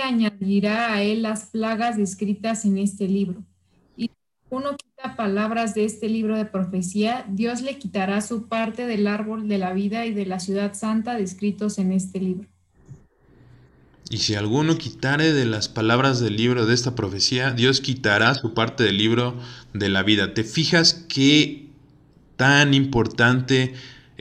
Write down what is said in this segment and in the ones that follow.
añadirá a él las plagas descritas en este libro. Y si uno quita palabras de este libro de profecía, Dios le quitará su parte del árbol de la vida y de la ciudad santa descritos en este libro. Y si alguno quitare de las palabras del libro de esta profecía, Dios quitará su parte del libro de la vida. ¿Te fijas qué tan importante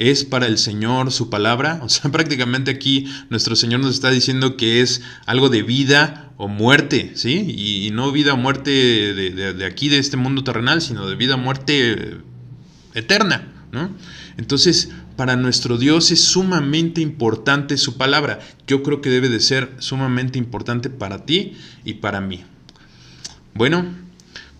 es para el Señor su palabra. O sea, prácticamente aquí nuestro Señor nos está diciendo que es algo de vida o muerte, ¿sí? Y, no vida o muerte de, aquí, de este mundo terrenal, sino de vida o muerte eterna, ¿no? Entonces, para nuestro Dios es sumamente importante su palabra. Yo creo que debe de ser sumamente importante para ti y para mí. Bueno,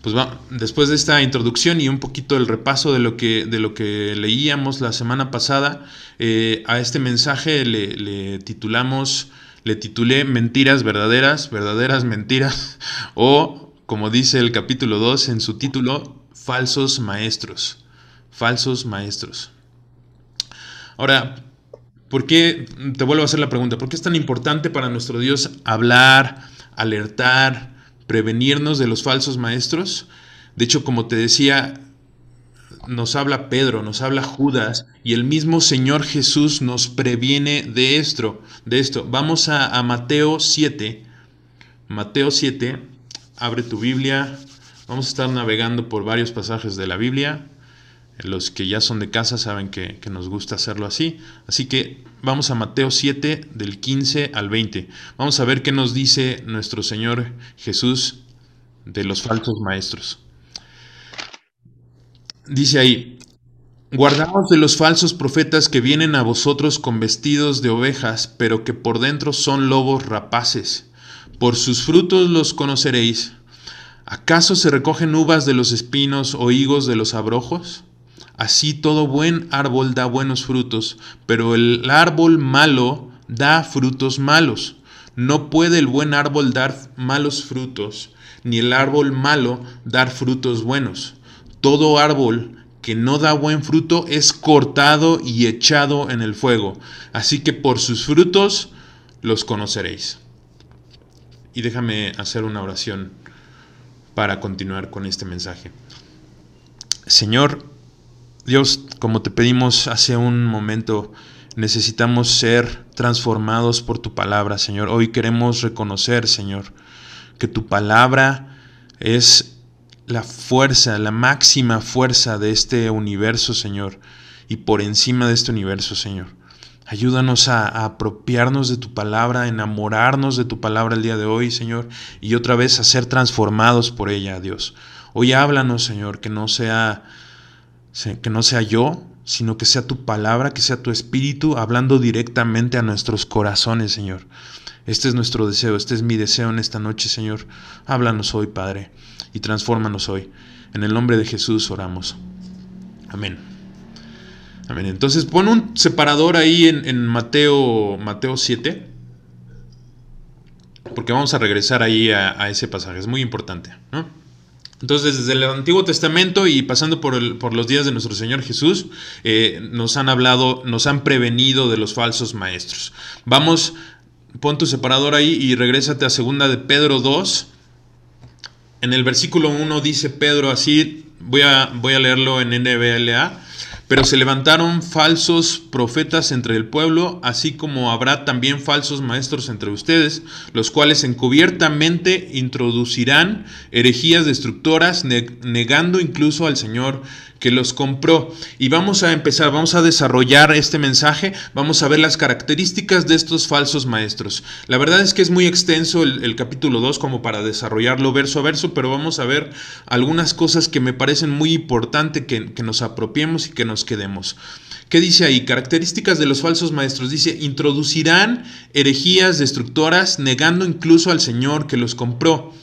pues va, después de esta introducción y un poquito el repaso de lo que, de lo que leíamos la semana pasada, eh, a este mensaje le, titulamos, le titulé Mentiras verdaderas, verdaderas mentiras, o como dice el capítulo 2 en su título, Falsos maestros, falsos maestros. Ahora, ¿por qué, te vuelvo a hacer la pregunta, ¿por qué es tan importante para nuestro Dios hablar, alertar, prevenirnos de los falsos maestros. De hecho, como te decía, nos habla Pedro, nos habla Judas y el mismo Señor Jesús nos previene de esto. De esto. Vamos a, a Mateo 7. Mateo 7. Abre tu Biblia. Vamos a estar navegando por varios pasajes de la Biblia. Los que ya son de casa saben que, nos gusta hacerlo así. Así que vamos a Mateo 7 del 15 al 20. Vamos a ver qué nos dice nuestro Señor Jesús de los falsos maestros. Dice ahí, guardaos de los falsos profetas que vienen a vosotros con vestidos de ovejas, pero que por dentro son lobos rapaces. Por sus frutos los conoceréis. ¿Acaso se recogen uvas de los espinos o higos de los abrojos? Así todo buen árbol da buenos frutos, pero el árbol malo da frutos malos. No puede el buen árbol dar malos frutos, ni el árbol malo dar frutos buenos. Todo árbol que no da buen fruto es cortado y echado en el fuego. Así que por sus frutos los conoceréis. Y déjame hacer una oración para continuar con este mensaje. Señor, Dios, como te pedimos hace un momento, necesitamos ser transformados por tu palabra, Señor. Hoy queremos reconocer, Señor, que tu palabra es la fuerza, la máxima fuerza de este universo, Señor, y por encima de este universo, Señor. Ayúdanos a, apropiarnos de tu palabra, a enamorarnos de tu palabra el día de hoy, Señor, y otra vez a ser transformados por ella, Dios. Hoy háblanos, Señor, que no sea que no sea yo, sino que sea tu palabra, que sea tu espíritu hablando directamente a nuestros corazones, Señor. Este es nuestro deseo, este es mi deseo en esta noche, Señor. Háblanos hoy, Padre, y transfórmanos hoy. En el nombre de Jesús oramos. Amén. Entonces pon un separador ahí en, Mateo, Mateo 7, porque vamos a regresar ahí a, a ese pasaje, es muy importante. ¿no? Entonces, desde el Antiguo Testamento y pasando por, los días de nuestro Señor Jesús, eh, nos han hablado, nos han prevenido de los falsos maestros. Vamos, pon tu separador ahí y regrésate a segunda de Pedro 2. En el versículo 1 dice Pedro así, voy a, voy a leerlo en NBLA. Pero se levantaron falsos profetas entre el pueblo, así como habrá también falsos maestros entre ustedes, los cuales encubiertamente introducirán herejías destructoras, negando incluso al Señor que los compró. Y vamos a empezar, vamos a desarrollar este mensaje, vamos a ver las características de estos falsos maestros. La verdad es que es muy extenso el, capítulo 2 como para desarrollarlo verso a verso, pero vamos a ver algunas cosas que me parecen muy importantes que, que nos apropiemos y que nos quedemos. ¿Qué dice ahí? Características de los falsos maestros. Dice, introducirán herejías destructoras, negando incluso al Señor que los compró.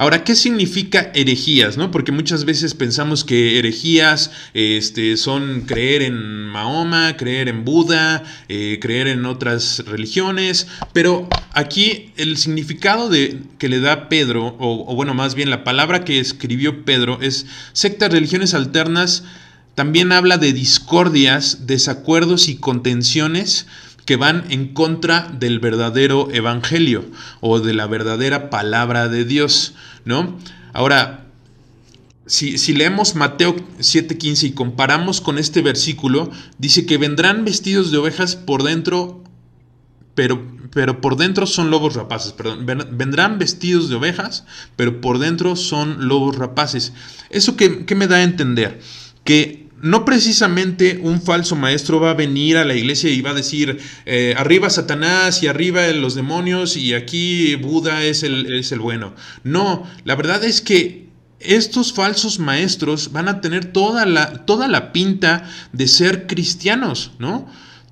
Ahora, ¿qué significa herejías? No? Porque muchas veces pensamos que herejías este, son creer en Mahoma, creer en Buda, eh, creer en otras religiones, pero aquí el significado de, que le da Pedro, o, o bueno, más bien la palabra que escribió Pedro es sectas, religiones alternas, también habla de discordias, desacuerdos y contenciones que van en contra del verdadero evangelio o de la verdadera palabra de Dios, ¿no? Ahora, si, leemos Mateo 7:15 y comparamos con este versículo, dice que vendrán vestidos de ovejas por dentro, pero, pero por dentro son lobos rapaces. Perdón, vendrán vestidos de ovejas, pero por dentro son lobos rapaces. ¿Eso qué, qué me da a entender? Que no precisamente un falso maestro va a venir a la iglesia y va a decir, eh, arriba Satanás y arriba los demonios y aquí Buda es el, es el bueno. No, la verdad es que estos falsos maestros van a tener toda la, toda la pinta de ser cristianos, ¿no?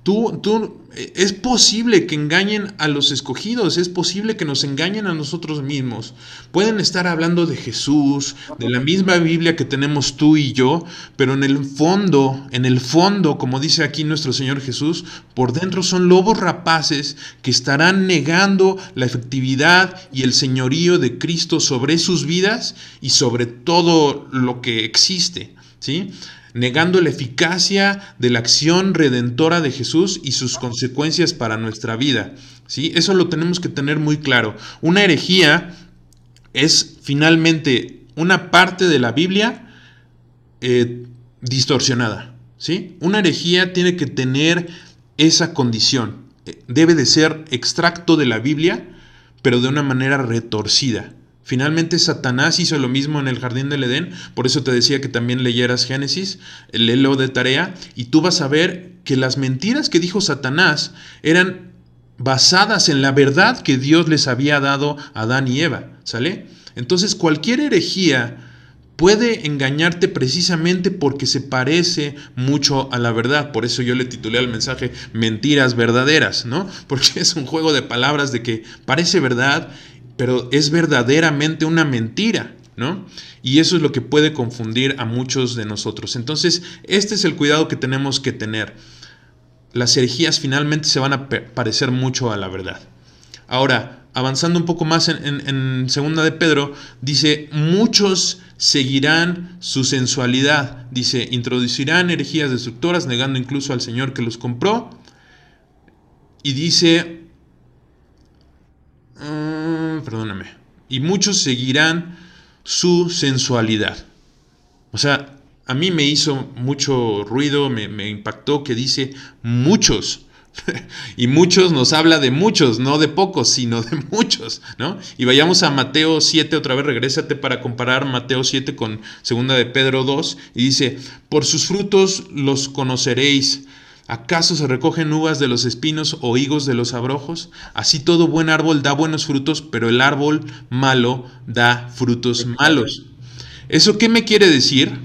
Tú, tú, es posible que engañen a los escogidos, es posible que nos engañen a nosotros mismos. Pueden estar hablando de Jesús, de la misma Biblia que tenemos tú y yo, pero en el fondo, en el fondo, como dice aquí nuestro Señor Jesús, por dentro son lobos rapaces que estarán negando la efectividad y el señorío de Cristo sobre sus vidas y sobre todo lo que existe. ¿Sí? Negando la eficacia de la acción redentora de Jesús y sus consecuencias para nuestra vida. ¿sí? Eso lo tenemos que tener muy claro. Una herejía es finalmente una parte de la Biblia eh, distorsionada. ¿sí? Una herejía tiene que tener esa condición. Debe de ser extracto de la Biblia, pero de una manera retorcida. Finalmente Satanás hizo lo mismo en el jardín del Edén, por eso te decía que también leyeras Génesis, léelo de tarea, y tú vas a ver que las mentiras que dijo Satanás eran basadas en la verdad que Dios les había dado a Adán y Eva, ¿sale? Entonces cualquier herejía puede engañarte precisamente porque se parece mucho a la verdad. Por eso yo le titulé al mensaje Mentiras verdaderas, ¿no? Porque es un juego de palabras de que parece verdad pero es verdaderamente una mentira, ¿no? Y eso es lo que puede confundir a muchos de nosotros. Entonces, este es el cuidado que tenemos que tener. Las herejías finalmente se van a parecer mucho a la verdad. Ahora, avanzando un poco más en, segunda de Pedro, dice, muchos seguirán su sensualidad. Dice, introducirán herejías destructoras, negando incluso al Señor que los compró. Y dice, perdóname. Y muchos seguirán su sensualidad. O sea, a mí me hizo mucho ruido, me, impactó que dice muchos. y muchos nos habla de muchos, no de pocos, sino de muchos, ¿no? Y vayamos a Mateo 7, otra vez regrésate para comparar Mateo 7 con segunda de Pedro 2, y dice, por sus frutos los conoceréis. ¿Acaso se recogen uvas de los espinos o higos de los abrojos? Así todo buen árbol da buenos frutos, pero el árbol malo da frutos malos. ¿Eso qué me quiere decir?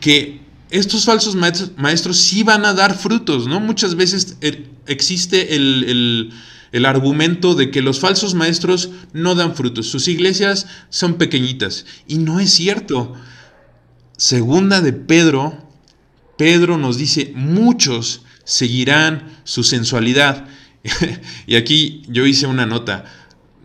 Que estos falsos maestros, sí van a dar frutos, ¿no? Muchas veces existe el, el argumento de que los falsos maestros no dan frutos, sus iglesias son pequeñitas. Y no es cierto. Segunda de Pedro, Pedro nos dice, muchos seguirán su sensualidad. y aquí yo hice una nota.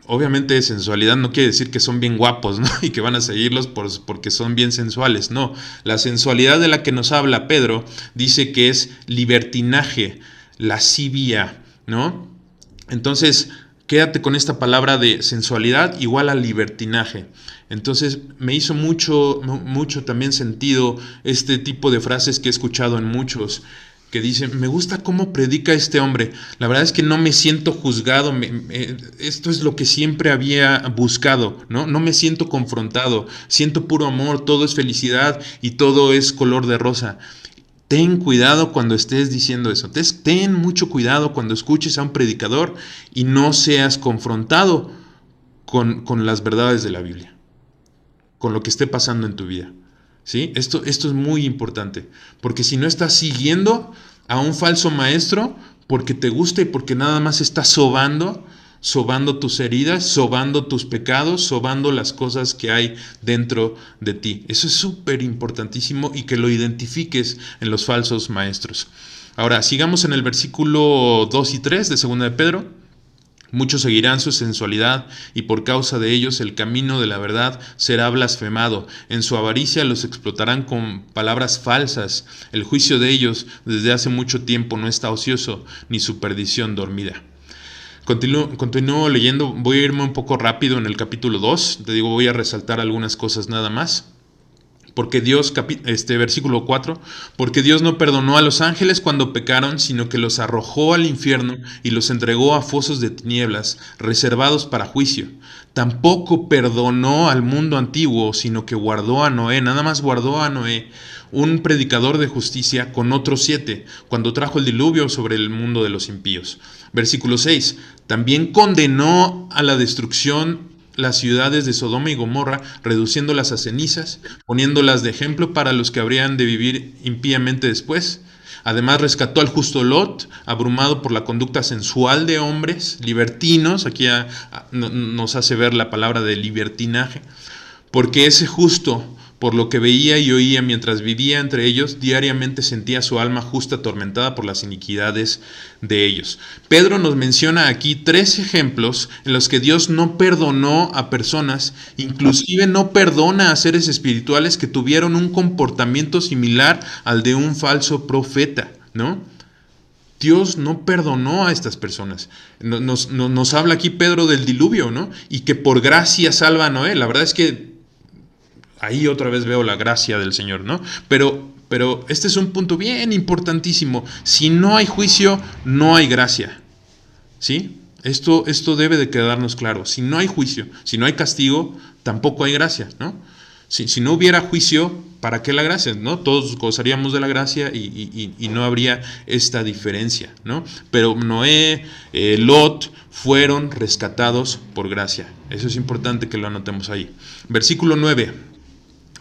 Obviamente sensualidad no quiere decir que son bien guapos, ¿no? Y que van a seguirlos por, porque son bien sensuales. No, la sensualidad de la que nos habla Pedro dice que es libertinaje, lascivia, ¿no? Entonces, quédate con esta palabra de sensualidad igual a libertinaje. Entonces me hizo mucho, mucho también sentido este tipo de frases que he escuchado en muchos que dice, me gusta cómo predica este hombre. La verdad es que no me siento juzgado, esto es lo que siempre había buscado, ¿no? No me siento confrontado, siento puro amor, todo es felicidad y todo es color de rosa. Ten cuidado cuando estés diciendo eso. Ten mucho cuidado cuando escuches a un predicador y no seas confrontado con, con las verdades de la Biblia, con lo que esté pasando en tu vida. ¿Sí? Esto, esto es muy importante, porque si no estás siguiendo a un falso maestro porque te gusta y porque nada más estás sobando, sobando tus heridas, sobando tus pecados, sobando las cosas que hay dentro de ti. Eso es súper importantísimo y que lo identifiques en los falsos maestros. Ahora, sigamos en el versículo 2 y 3 de 2 de Pedro. Muchos seguirán su sensualidad, y por causa de ellos el camino de la verdad será blasfemado. En su avaricia los explotarán con palabras falsas. El juicio de ellos desde hace mucho tiempo no está ocioso, ni su perdición dormida. Continúo, leyendo, voy a irme un poco rápido en el capítulo 2, te digo, voy a resaltar algunas cosas nada más. Porque Dios, este versículo 4, porque Dios no perdonó a los ángeles cuando pecaron, sino que los arrojó al infierno y los entregó a fosos de tinieblas, reservados para juicio. Tampoco perdonó al mundo antiguo, sino que guardó a Noé, nada más guardó a Noé, un predicador de justicia, con otros siete, cuando trajo el diluvio sobre el mundo de los impíos. Versículo 6. También condenó a la destrucción las ciudades de Sodoma y Gomorra, reduciéndolas a cenizas, poniéndolas de ejemplo para los que habrían de vivir impíamente después. Además rescató al justo Lot, abrumado por la conducta sensual de hombres, libertinos, aquí nos hace ver la palabra de libertinaje, porque ese justo por lo que veía y oía mientras vivía entre ellos, diariamente sentía su alma justa atormentada por las iniquidades de ellos. Pedro nos menciona aquí tres ejemplos en los que Dios no perdonó a personas, inclusive no perdona a seres espirituales que tuvieron un comportamiento similar al de un falso profeta, ¿no? Dios no perdonó a estas personas. Nos, nos, habla aquí Pedro del diluvio, ¿no? Y que por gracia salva a Noé. La verdad es que ahí otra vez veo la gracia del Señor, ¿no? Pero, pero este es un punto bien importantísimo. Si no hay juicio, no hay gracia. ¿Sí? Esto, esto debe de quedarnos claro. Si no hay juicio, si no hay castigo, tampoco hay gracia, ¿no? Si, si no hubiera juicio, ¿para qué la gracia? ¿no? Todos gozaríamos de la gracia y, no habría esta diferencia, ¿no? Pero Noé, eh, Lot fueron rescatados por gracia. Eso es importante que lo anotemos ahí. Versículo 9.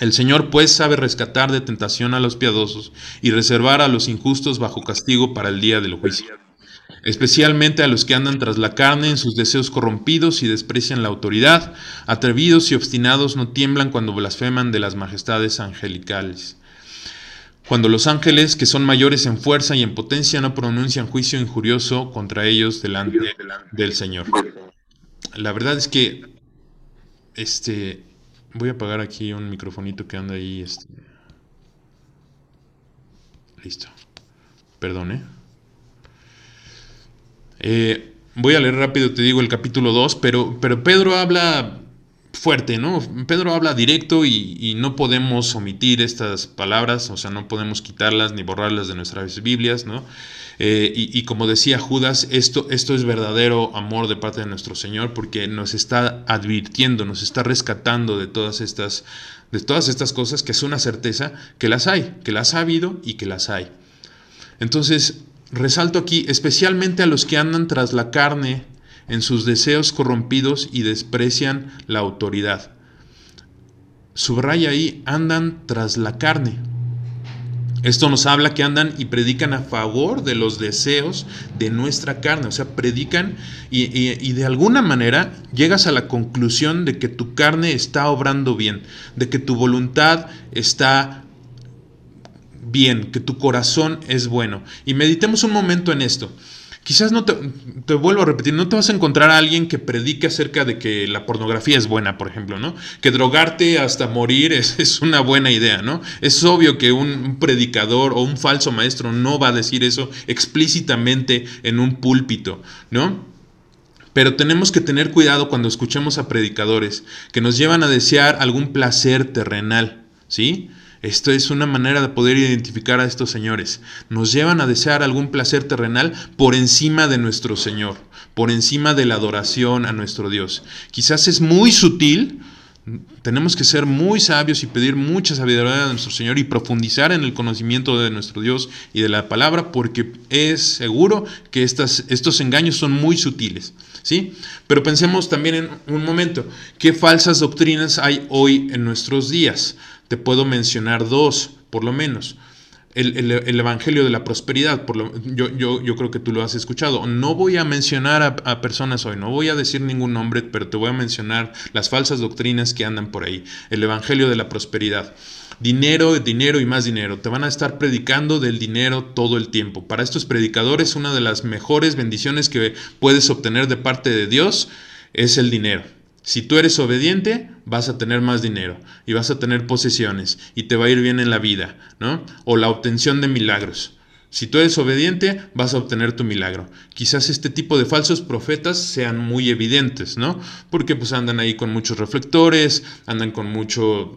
El Señor pues sabe rescatar de tentación a los piadosos y reservar a los injustos bajo castigo para el día del juicio, especialmente a los que andan tras la carne en sus deseos corrompidos y desprecian la autoridad, atrevidos y obstinados no tiemblan cuando blasfeman de las majestades angelicales. Cuando los ángeles, que son mayores en fuerza y en potencia, no pronuncian juicio injurioso contra ellos delante del Señor. La verdad es que este Voy a apagar aquí un microfonito que anda ahí. Este... Listo. Perdone. Eh, voy a leer rápido, te digo, el capítulo 2, pero, pero Pedro habla fuerte, ¿no? Pedro habla directo y, y, no podemos omitir estas palabras, o sea, no podemos quitarlas ni borrarlas de nuestras Biblias, ¿no? Eh, y, como decía Judas, esto, esto es verdadero amor de parte de nuestro Señor porque nos está advirtiendo, nos está rescatando de todas estas, de todas estas cosas que es una certeza que las hay, que las ha habido y que las hay. Entonces, resalto aquí especialmente a los que andan tras la carne en sus deseos corrompidos y desprecian la autoridad. Subraya ahí, andan tras la carne. Esto nos habla que andan y predican a favor de los deseos de nuestra carne, o sea, predican y, de alguna manera llegas a la conclusión de que tu carne está obrando bien, de que tu voluntad está bien, que tu corazón es bueno. Y meditemos un momento en esto. Quizás no te, te, vuelvo a repetir, no te vas a encontrar a alguien que predique acerca de que la pornografía es buena, por ejemplo, ¿no? Que drogarte hasta morir es, es una buena idea, ¿no? Es obvio que un predicador o un falso maestro no va a decir eso explícitamente en un púlpito, ¿no? Pero tenemos que tener cuidado cuando escuchemos a predicadores que nos llevan a desear algún placer terrenal, ¿sí? Esto es una manera de poder identificar a estos señores. Nos llevan a desear algún placer terrenal por encima de nuestro Señor, por encima de la adoración a nuestro Dios. Quizás es muy sutil, tenemos que ser muy sabios y pedir mucha sabiduría a nuestro Señor y profundizar en el conocimiento de nuestro Dios y de la palabra, porque es seguro que estas, estos engaños son muy sutiles. ¿sí? Pero pensemos también en un momento, ¿qué falsas doctrinas hay hoy en nuestros días? Te puedo mencionar dos, por lo menos. El, Evangelio de la Prosperidad, por lo, yo, yo, yo, creo que tú lo has escuchado. No voy a mencionar a, personas hoy, no voy a decir ningún nombre, pero te voy a mencionar las falsas doctrinas que andan por ahí. El Evangelio de la Prosperidad. Dinero, dinero y más dinero. Te van a estar predicando del dinero todo el tiempo. Para estos predicadores, una de las mejores bendiciones que puedes obtener de parte de Dios es el dinero. Si tú eres obediente, vas a tener más dinero y vas a tener posesiones y te va a ir bien en la vida, ¿no? O la obtención de milagros. Si tú eres obediente, vas a obtener tu milagro. Quizás este tipo de falsos profetas sean muy evidentes, ¿no? Porque pues andan ahí con muchos reflectores, andan con muchos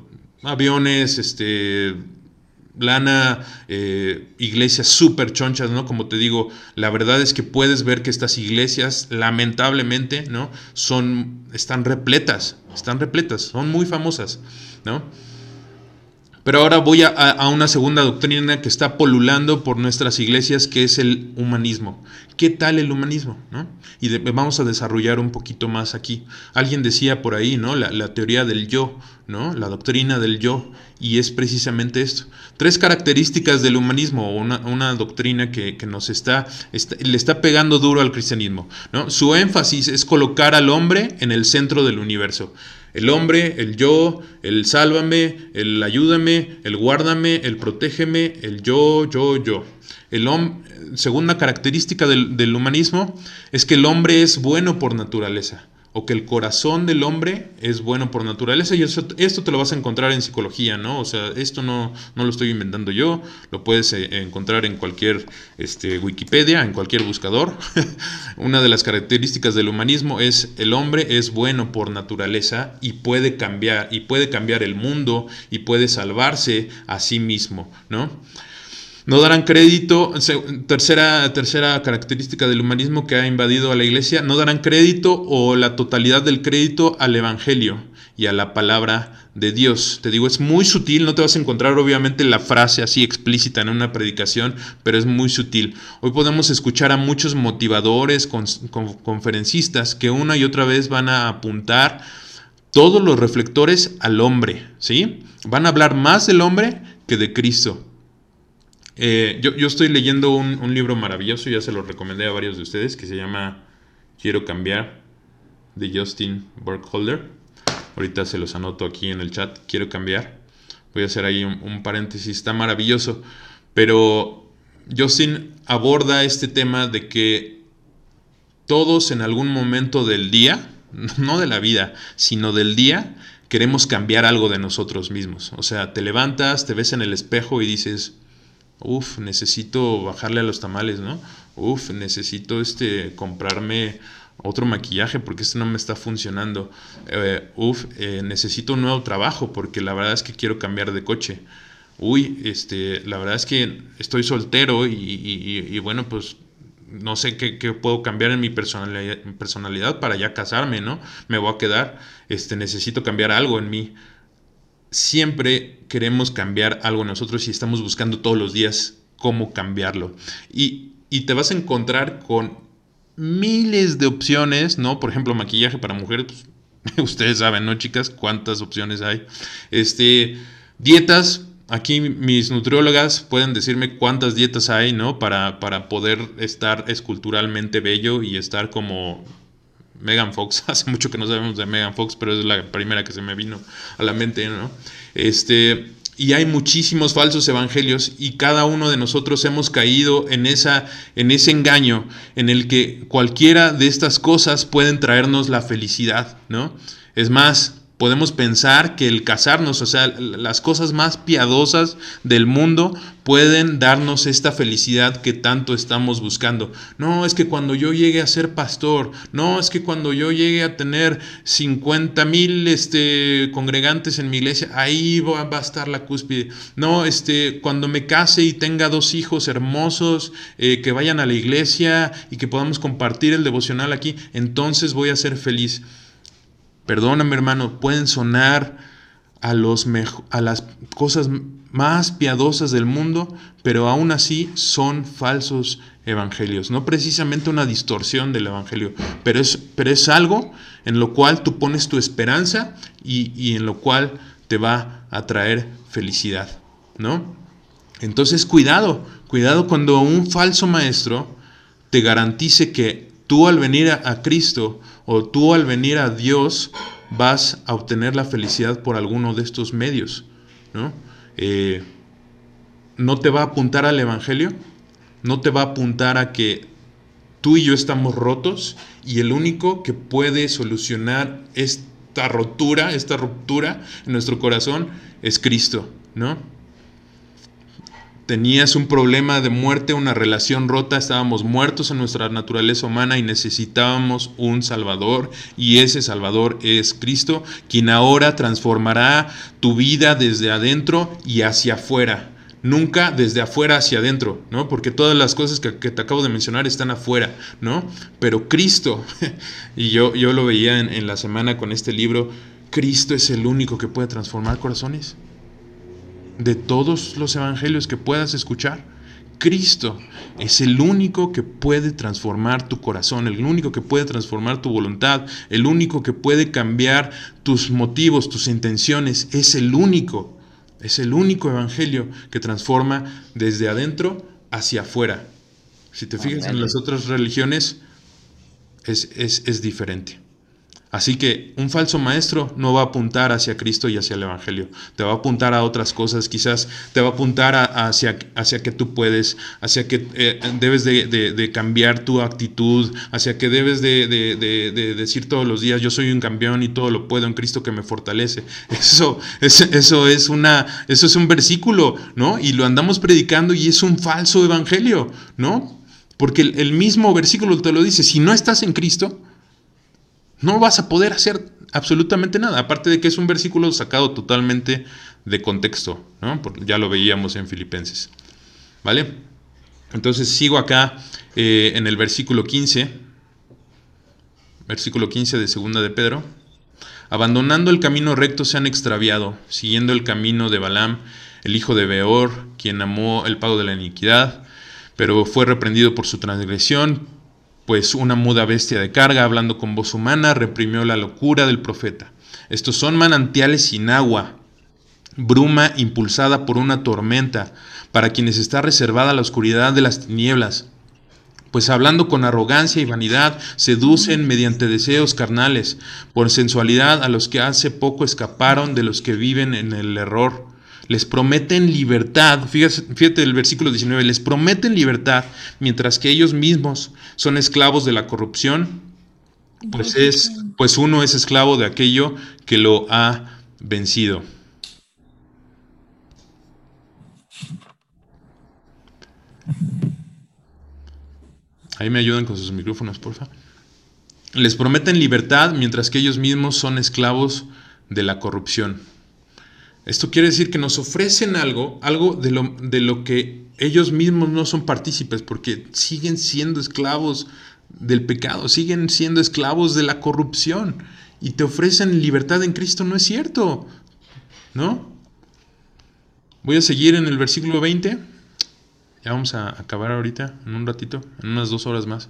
aviones, este, lana, eh, iglesias súper chonchas, ¿no? Como te digo, la verdad es que puedes ver que estas iglesias, lamentablemente, ¿no? Son, están repletas, están repletas, son muy famosas, ¿no? Pero ahora voy a, una segunda doctrina que está polulando por nuestras iglesias, que es el humanismo. ¿Qué tal el humanismo? Y vamos a desarrollar un poquito más aquí. Alguien decía por ahí, ¿no? La, teoría del yo, ¿no? La doctrina del yo. Y es precisamente esto. Tres características del humanismo, una, doctrina que, nos está, le está pegando duro al cristianismo. ¿no? Su énfasis es colocar al hombre en el centro del universo. El hombre, el yo, el sálvame, el ayúdame, el guárdame, el protégeme, el yo, yo, yo. El segunda característica del, del humanismo es que el hombre es bueno por naturaleza o que el corazón del hombre es bueno por naturaleza. Y esto te lo vas a encontrar en psicología, ¿no? O sea, esto no, no lo estoy inventando yo, lo puedes eh, encontrar en cualquier este, Wikipedia, en cualquier buscador. Una de las características del humanismo es el hombre es bueno por naturaleza y puede cambiar, y puede cambiar el mundo y puede salvarse a sí mismo, ¿no? No darán crédito, tercera, tercera característica del humanismo que ha invadido a la iglesia, no darán crédito o la totalidad del crédito al Evangelio y a la palabra de Dios. Te digo, es muy sutil, no te vas a encontrar obviamente la frase así explícita en una predicación, pero es muy sutil. Hoy podemos escuchar a muchos motivadores, conferencistas que una y otra vez van a apuntar todos los reflectores al hombre, ¿sí? Van a hablar más del hombre que de Cristo. Eh, yo, estoy leyendo un, libro maravilloso, ya se lo recomendé a varios de ustedes, que se llama Quiero cambiar, de Justin Burkholder. Ahorita se los anoto aquí en el chat, Quiero cambiar. Voy a hacer ahí un, paréntesis, está maravilloso. Pero Justin aborda este tema de que todos en algún momento del día, no de la vida, sino del día, queremos cambiar algo de nosotros mismos. O sea, te levantas, te ves en el espejo y dices, uf, necesito bajarle a los tamales, ¿no? Uf, necesito este, comprarme otro maquillaje porque este no me está funcionando. Eh, uf, eh, necesito un nuevo trabajo porque la verdad es que quiero cambiar de coche. Uy, este, la verdad es que estoy soltero y, bueno, pues no sé qué, puedo cambiar en mi personalidad, personalidad, para ya casarme, ¿no? Me voy a quedar, este, necesito cambiar algo en mí siempre queremos cambiar algo nosotros y estamos buscando todos los días cómo cambiarlo. Y, te vas a encontrar con miles de opciones, ¿no? Por ejemplo, maquillaje para mujeres, pues, ustedes saben, ¿no, chicas? ¿Cuántas opciones hay? Este, dietas, aquí mis nutriólogas pueden decirme cuántas dietas hay, ¿no? Para, para poder estar esculturalmente bello y estar como Megan Fox. Hace mucho que no sabemos de Megan Fox, pero es la primera que se me vino a la mente, ¿no? Este, y hay muchísimos falsos evangelios y cada uno de nosotros hemos caído en, esa, en ese engaño en el que cualquiera de estas cosas pueden traernos la felicidad, ¿no? Es más, podemos pensar que el casarnos, o sea, las cosas más piadosas del mundo pueden darnos esta felicidad que tanto estamos buscando. No, es que cuando yo llegue a ser pastor, no, es que cuando yo llegue a tener 50 mil este, congregantes en mi iglesia, ahí va, a estar la cúspide. No, este, cuando me case y tenga dos hijos hermosos eh, que vayan a la iglesia y que podamos compartir el devocional aquí, entonces voy a ser feliz perdóname hermano, pueden sonar a, los a las cosas más piadosas del mundo, pero aún así son falsos evangelios. No precisamente una distorsión del evangelio, pero es, pero es algo en lo cual tú pones tu esperanza y, y en lo cual te va a traer felicidad, ¿no? Entonces cuidado, cuidado cuando un falso maestro te garantice que tú al venir a, Cristo o tú al venir a Dios vas a obtener la felicidad por alguno de estos medios, ¿no? eh, no te va a apuntar al Evangelio, no te va a apuntar a que tú y yo estamos rotos y el único que puede solucionar esta rotura, esta ruptura en nuestro corazón es Cristo, ¿no? Tenías un problema de muerte, una relación rota, estábamos muertos en nuestra naturaleza humana y necesitábamos un Salvador y ese Salvador es Cristo, quien ahora transformará tu vida desde adentro y hacia afuera nunca desde afuera hacia adentro, ¿no? Porque todas las cosas que, te acabo de mencionar están afuera, ¿no? Pero Cristo, y yo, yo lo veía en, en la semana con este libro, Cristo es el único que puede transformar corazones. De todos los evangelios que puedas escuchar, Cristo es el único que puede transformar tu corazón, el único que puede transformar tu voluntad, el único que puede cambiar tus motivos, tus intenciones, es el único. Es el único evangelio que transforma desde adentro hacia afuera. Si te fijas en las otras religiones, es, es diferente. Así que un falso maestro no va a apuntar hacia Cristo y hacia el Evangelio, te va a apuntar a otras cosas, quizás te va a apuntar hacia, hacia que tú puedes, hacia que eh, debes de, cambiar tu actitud, hacia que debes de, decir todos los días, yo soy un campeón y todo lo puedo en Cristo que me fortalece. Eso, eso, es, una, eso es un versículo, ¿no? Y lo andamos predicando y es un falso Evangelio, ¿no? Porque el mismo versículo te lo dice, si no estás en Cristo, no vas a poder hacer absolutamente nada. Aparte de que es un versículo sacado totalmente de contexto, ¿no? Ya lo veíamos en Filipenses. ¿Vale? Entonces sigo acá eh, en el versículo 15, versículo 15 de segunda de Pedro. Abandonando el camino recto se han extraviado, siguiendo el camino de Balaam, el hijo de Beor, quien amó el pago de la iniquidad, pero fue reprendido por su transgresión, pues una muda bestia de carga, hablando con voz humana, reprimió la locura del profeta. Estos son manantiales sin agua, bruma impulsada por una tormenta, para quienes está reservada la oscuridad de las tinieblas. Pues hablando con arrogancia y vanidad, seducen mediante deseos carnales, por sensualidad a los que hace poco escaparon de los que viven en el error les prometen libertad, fíjate, el versículo 19, les prometen libertad mientras que ellos mismos son esclavos de la corrupción, pues, es, pues uno es esclavo de aquello que lo ha vencido. Ahí me ayudan con sus micrófonos, porfa. Les prometen libertad mientras que ellos mismos son esclavos de la corrupción. Esto quiere decir que nos ofrecen algo, algo de lo, de lo que ellos mismos no son partícipes, porque siguen siendo esclavos del pecado, siguen siendo esclavos de la corrupción y te ofrecen libertad en Cristo, no es cierto, ¿no? Voy a seguir en el versículo 20. Ya vamos a acabar ahorita, en un ratito, en unas dos horas más.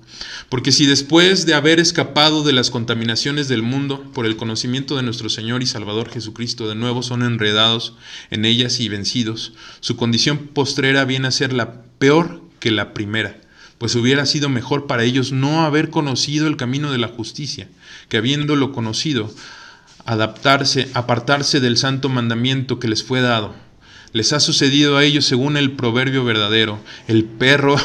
Porque si después de haber escapado de las contaminaciones del mundo por el conocimiento de nuestro Señor y Salvador Jesucristo, de nuevo son enredados en ellas y vencidos, su condición postrera viene a ser la peor que la primera, pues hubiera sido mejor para ellos no haber conocido el camino de la justicia, que habiéndolo conocido, adaptarse, apartarse del santo mandamiento que les fue dado les ha sucedido a ellos según el proverbio verdadero. El perro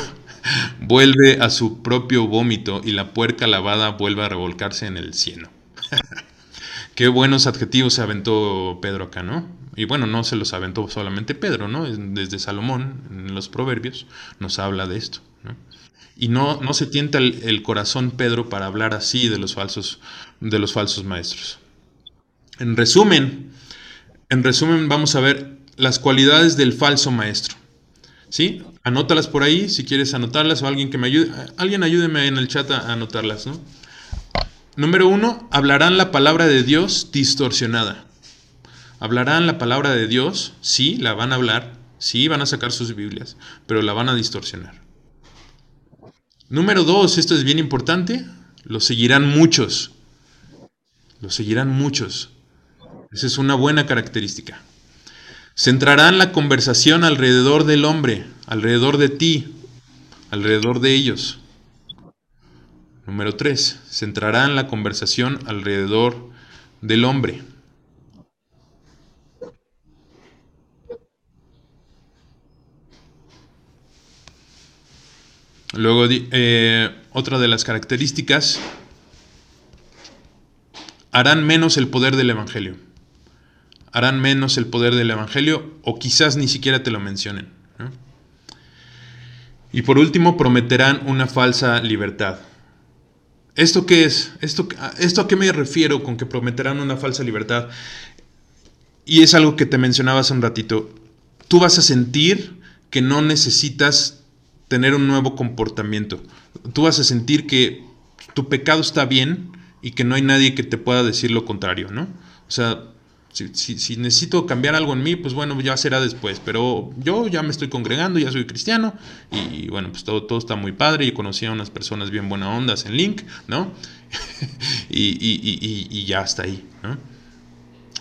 vuelve a su propio vómito y la puerca lavada vuelve a revolcarse en el cieno. Qué buenos adjetivos se aventó Pedro acá, ¿no? Y bueno, no se los aventó solamente Pedro, ¿no? Desde Salomón, en los proverbios, nos habla de esto. Y no, no se tienta el, el, corazón Pedro para hablar así de los falsos, de los falsos maestros. En resumen, en resumen, vamos a ver las cualidades del falso maestro. ¿Sí? Anótalas por ahí si quieres anotarlas o alguien que me ayude. Alguien ayúdeme en el chat a anotarlas, ¿no? Número uno, hablarán la palabra de Dios distorsionada. Hablarán la palabra de Dios, sí, la van a hablar, sí, van a sacar sus Biblias, pero la van a distorsionar. Número dos, esto es bien importante, lo seguirán muchos. Lo seguirán muchos. Esa es una buena característica. Centrarán la conversación alrededor del hombre, alrededor de ti, alrededor de ellos. Número 3. Centrarán la conversación alrededor del hombre. Luego, eh, otra de las características, harán menos el poder del Evangelio. Harán menos el poder del Evangelio o quizás ni siquiera te lo mencionen. Y por último, prometerán una falsa libertad. ¿Esto qué es? ¿Esto, ¿Esto a qué me refiero con que prometerán una falsa libertad? Y es algo que te mencionaba hace un ratito. Tú vas a sentir que no necesitas tener un nuevo comportamiento. Tú vas a sentir que tu pecado está bien y que no hay nadie que te pueda decir lo contrario, ¿no? O sea, si, necesito cambiar algo en mí, pues bueno, ya será después. Pero yo ya me estoy congregando, ya soy cristiano. Y bueno, pues todo, todo está muy padre. Y conocí a unas personas bien buena ondas en Link, ¿no? y, y, ya está ahí, ¿no?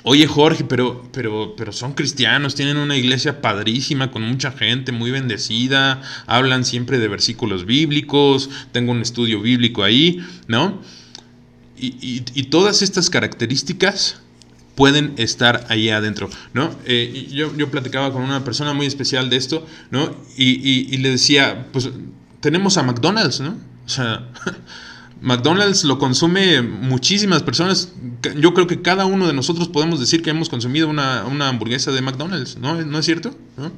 Oye Jorge, pero, pero, pero son cristianos, tienen una iglesia padrísima con mucha gente, muy bendecida, hablan siempre de versículos bíblicos, tengo un estudio bíblico ahí, ¿no? Y, y todas estas características pueden estar ahí adentro, ¿no? Eh, yo, yo, platicaba con una persona muy especial de esto, ¿no? Y, le decía, pues tenemos a McDonald's, ¿no? O sea, McDonald's lo consume muchísimas personas. Yo creo que cada uno de nosotros podemos decir que hemos consumido una, hamburguesa de McDonald's, ¿no? ¿No es cierto? ¿No?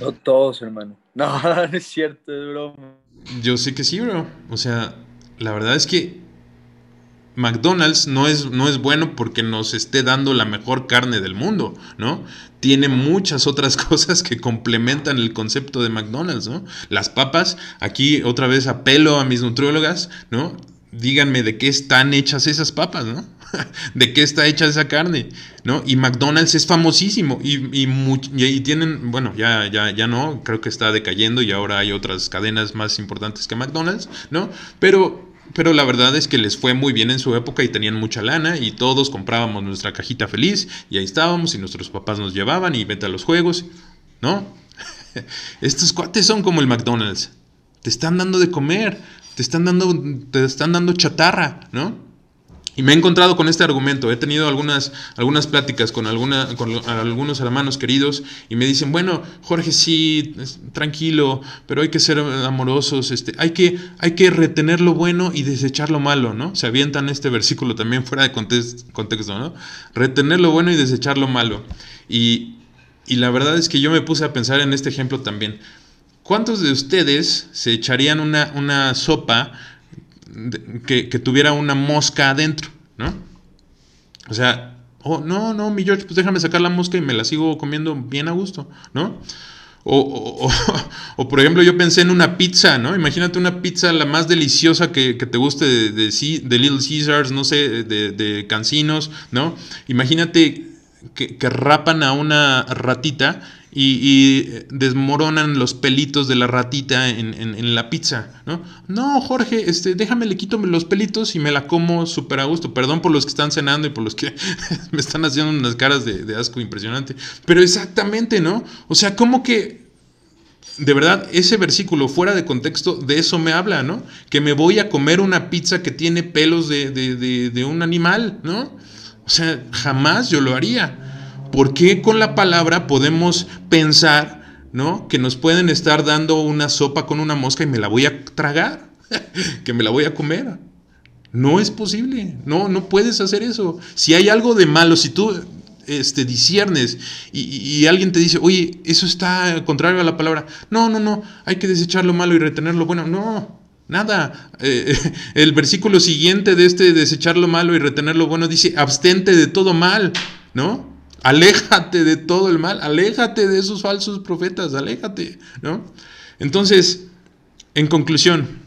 no todos, hermano. No, no es cierto, es broma. Yo sé que sí, bro. O sea, la verdad es que McDonald's no es, no es bueno porque nos esté dando la mejor carne del mundo, ¿no? Tiene muchas otras cosas que complementan el concepto de McDonald's, ¿no? Las papas, aquí otra vez apelo a mis nutriólogas, ¿no? Díganme de qué están hechas esas papas, ¿no? de qué está hecha esa carne, ¿no? Y McDonald's es famosísimo y, y, tienen, bueno, ya, ya, ya no, creo que está decayendo y ahora hay otras cadenas más importantes que McDonald's, ¿no? Pero pero la verdad es que les fue muy bien en su época y tenían mucha lana y todos comprábamos nuestra cajita feliz y ahí estábamos y nuestros papás nos llevaban y vete a los juegos, ¿no? Estos cuates son como el McDonald's. Te están dando de comer, te están dando, te están dando chatarra, ¿no? Y me he encontrado con este argumento. He tenido algunas, algunas pláticas con, algunos hermanos queridos y me dicen, bueno, Jorge, sí, tranquilo, pero hay que ser amorosos, este, hay, que, hay que retener lo bueno y desechar lo malo, ¿no? Se avientan este versículo también fuera de contexto, ¿no? Retener lo bueno y desechar lo malo. Y, y la verdad es que yo me puse a pensar en este ejemplo también. ¿Cuántos de ustedes se echarían una, una sopa que, tuviera una mosca adentro, ¿no? O sea, oh, no, no, mi George, pues déjame sacar la mosca y me la sigo comiendo bien a gusto, ¿no? O, o, por ejemplo, yo pensé en una pizza, ¿no? Imagínate una pizza la más deliciosa que, te guste de, de, Little Caesars, no sé, de, de Cancinos, ¿no? Imagínate que, que rapan a una ratita y, desmoronan los pelitos de la ratita en, la pizza, ¿no? No, Jorge, este, déjame, le quito los pelitos y me la como súper a gusto. Perdón por los que están cenando y por los que me están haciendo unas caras de, asco impresionante. Pero exactamente, ¿no? O sea, como que de verdad, ese versículo fuera de contexto, de eso me habla, ¿no? Que me voy a comer una pizza que tiene pelos de, de, de, un animal, ¿no? O sea, jamás yo lo haría. ¿Por qué con la palabra podemos pensar, ¿no? Que nos pueden estar dando una sopa con una mosca y me la voy a tragar, que me la voy a comer. No es posible, no, no puedes hacer eso. Si hay algo de malo, si tú este, disiernes y, alguien te dice, oye, eso está contrario a la palabra, no, no, no, hay que desechar lo malo y retener lo bueno, no, nada. Eh, el versículo siguiente de este desechar lo malo y retener lo bueno dice, abstente de todo mal, ¿no? Aléjate de todo el mal, aléjate de esos falsos profetas, aléjate, ¿no? Entonces, en conclusión,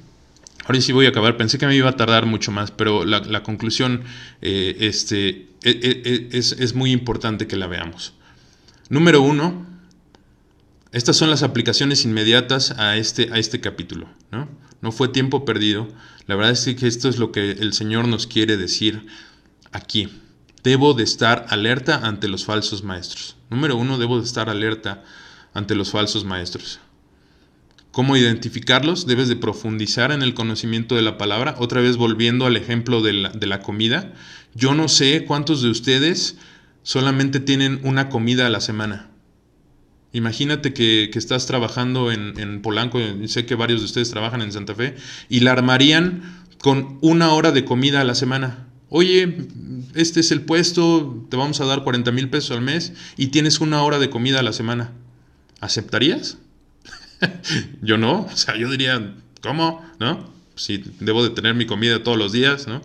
ahora sí voy a acabar, pensé que me iba a tardar mucho más, pero la, conclusión eh, este, e, e, e, es, es muy importante que la veamos. Número uno, estas son las aplicaciones inmediatas a este, a este capítulo. ¿no? no fue tiempo perdido. La verdad es que esto es lo que el Señor nos quiere decir aquí. Debo de estar alerta ante los falsos maestros. Número uno, debo de estar alerta ante los falsos maestros. ¿Cómo identificarlos? Debes de profundizar en el conocimiento de la palabra. Otra vez volviendo al ejemplo de la, de la comida. Yo no sé cuántos de ustedes solamente tienen una comida a la semana. Imagínate que, estás trabajando en, en, Polanco, sé que varios de ustedes trabajan en Santa Fe, y la armarían con una hora de comida a la semana. Oye, este es el puesto, te vamos a dar 40 mil pesos al mes y tienes una hora de comida a la semana. ¿Aceptarías? yo no, o sea, yo diría, ¿cómo? ¿No? Si debo de tener mi comida todos los días, ¿no?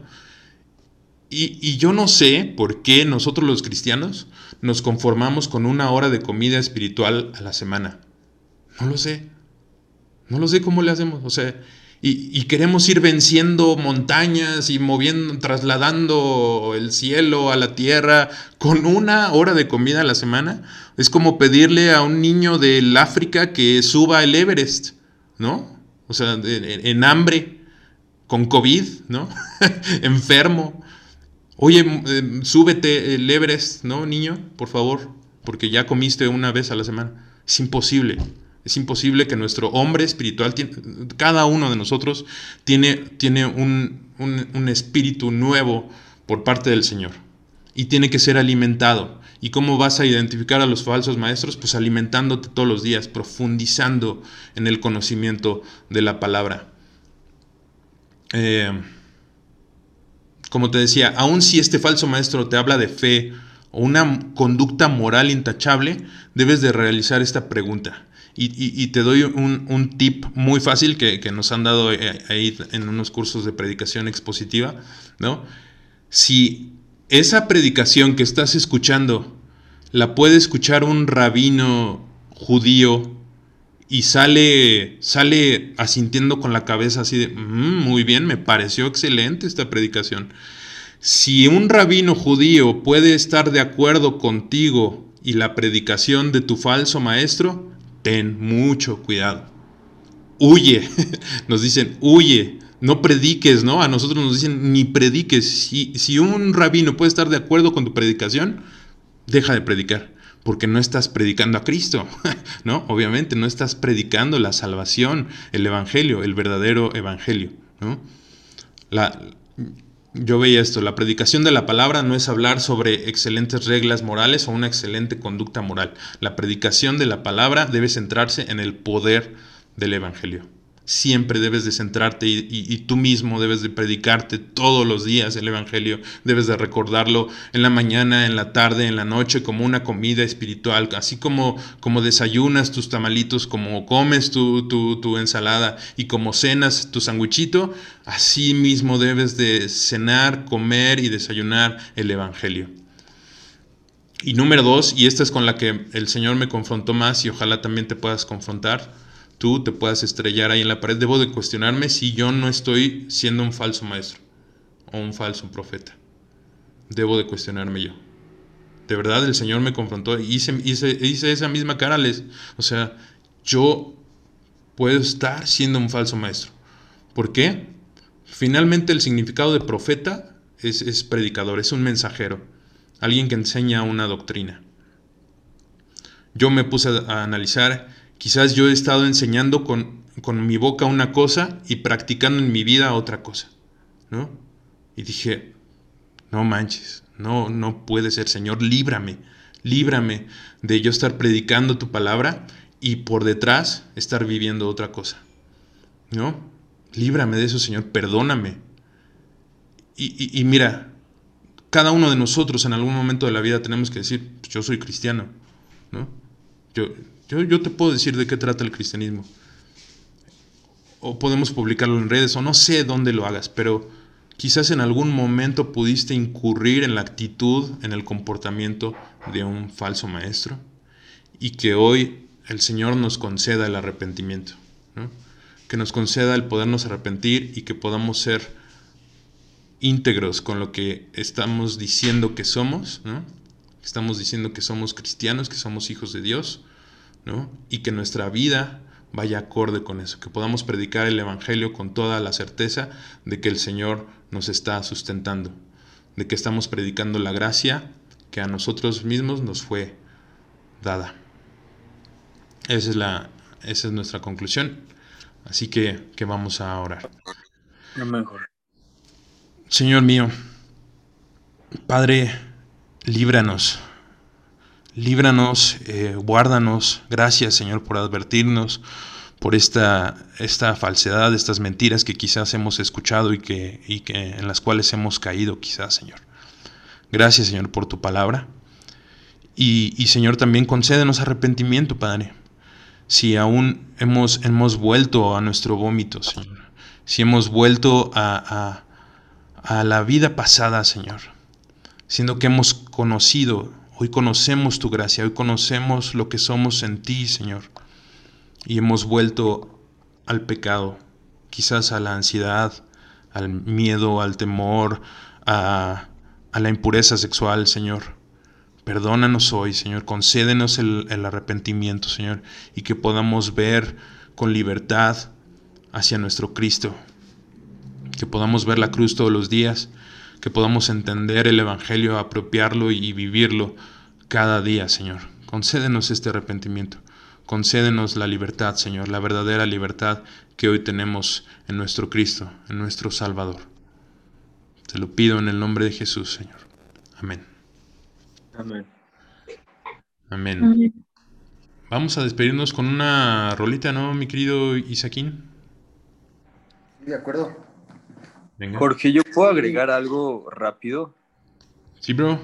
Y, yo no sé por qué nosotros los cristianos nos conformamos con una hora de comida espiritual a la semana. No lo sé. No lo sé cómo le hacemos. O sea, y, queremos ir venciendo montañas y moviendo, trasladando el cielo a la tierra con una hora de comida a la semana. Es como pedirle a un niño del África que suba el Everest, ¿no? O sea, en hambre, con COVID, ¿no? Enfermo. Oye, eh, súbete el Everest, ¿no, niño? Por favor, porque ya comiste una vez a la semana. Es imposible. Es imposible que nuestro hombre espiritual, cada uno de nosotros, tiene, tiene un, un espíritu nuevo por parte del Señor. Y tiene que ser alimentado. ¿Y cómo vas a identificar a los falsos maestros? Pues alimentándote todos los días, profundizando en el conocimiento de la palabra. Eh, como te decía, aun si este falso maestro te habla de fe o una conducta moral intachable, debes de realizar esta pregunta. Y, te doy un, tip muy fácil que, nos han dado eh, ahí en unos cursos de predicación expositiva, ¿no? Si esa predicación que estás escuchando la puede escuchar un rabino judío y sale, sale asintiendo con la cabeza así de, mm, muy bien, me pareció excelente esta predicación. Si un rabino judío puede estar de acuerdo contigo y la predicación de tu falso maestro, ten mucho cuidado. Huye, nos dicen, huye, no prediques, ¿no? A nosotros nos dicen, ni prediques. Si, si un rabino puede estar de acuerdo con tu predicación, deja de predicar porque no estás predicando a Cristo, ¿no? Obviamente no estás predicando la salvación, el evangelio, el verdadero evangelio, ¿no? La, yo veía esto, la predicación de la palabra no es hablar sobre excelentes reglas morales o una excelente conducta moral. La predicación de la palabra debe centrarse en el poder del evangelio siempre debes de centrarte y, tú mismo debes de predicarte todos los días el Evangelio, debes de recordarlo en la mañana, en la tarde, en la noche como una comida espiritual, así como, como desayunas tus tamalitos, como comes tu, tu, ensalada y como cenas tu sandwichito, así mismo debes de cenar, comer y desayunar el Evangelio. Y número dos, y esta es con la que el Señor me confrontó más y ojalá también te puedas confrontar, tú te puedas estrellar ahí en la pared, debo de cuestionarme si yo no estoy siendo un falso maestro o un falso profeta. Debo de cuestionarme yo. De verdad el Señor me confrontó y hice, hice, esa misma cara. Les, o sea, yo puedo estar siendo un falso maestro. ¿Por qué? Finalmente el significado de profeta es, es predicador, es un mensajero, alguien que enseña una doctrina. Yo me puse a analizar Quizás yo he estado enseñando con, mi boca una cosa y practicando en mi vida otra cosa, ¿no? Y dije, no manches, no, no puede ser, Señor, líbrame, líbrame de yo estar predicando tu palabra y por detrás estar viviendo otra cosa, ¿no? Líbrame de eso, Señor, perdóname. Y, y mira, cada uno de nosotros en algún momento de la vida tenemos que decir, pues yo soy cristiano, ¿no? Yo, yo, te puedo decir de qué trata el cristianismo. O podemos publicarlo en redes, o no sé dónde lo hagas, pero quizás en algún momento pudiste incurrir en la actitud, en el comportamiento de un falso maestro, y que hoy el Señor nos conceda el arrepentimiento, que nos conceda el podernos arrepentir y que podamos ser íntegros con lo que estamos diciendo que somos, estamos diciendo que somos cristianos, que somos hijos de Dios, y que nuestra vida vaya acorde con eso, que podamos predicar el Evangelio con toda la certeza de que el Señor nos está sustentando, de que estamos predicando la gracia que a nosotros mismos nos fue dada. Esa es, la, esa es nuestra conclusión. Así que, que vamos a orar. Señor mío, Padre, líbranos líbranos, eh, guárdanos. Gracias, Señor, por advertirnos por esta, esta falsedad, estas mentiras que quizás hemos escuchado y que, y que en las cuales hemos caído, quizás, Señor. Gracias, Señor, por tu palabra. Y, y Señor, también concédenos arrepentimiento, Padre. Si aún hemos, hemos vuelto a nuestro vómito, Señor. Si hemos vuelto a, a, a la vida pasada, Señor. Siendo que hemos conocido, hoy conocemos tu gracia, hoy conocemos lo que somos en ti, Señor y hemos vuelto al pecado, quizás a la ansiedad, al miedo, al temor, a, la impureza sexual, Señor. Perdónanos hoy, Señor, concédenos el, arrepentimiento, Señor, y que podamos ver con libertad hacia nuestro Cristo, que podamos ver la cruz todos los días, que podamos entender el Evangelio, apropiarlo y vivirlo cada día, Señor. Concédenos este arrepentimiento. Concédenos la libertad, Señor, la verdadera libertad que hoy tenemos en nuestro Cristo, en nuestro Salvador. Te lo pido en el nombre de Jesús, Señor. Amén. Amén. Amén. Vamos a despedirnos con una rolita, ¿no, mi querido Isaquín? De acuerdo. Venga. Jorge, ¿yo puedo agregar algo rápido? Sí, bro.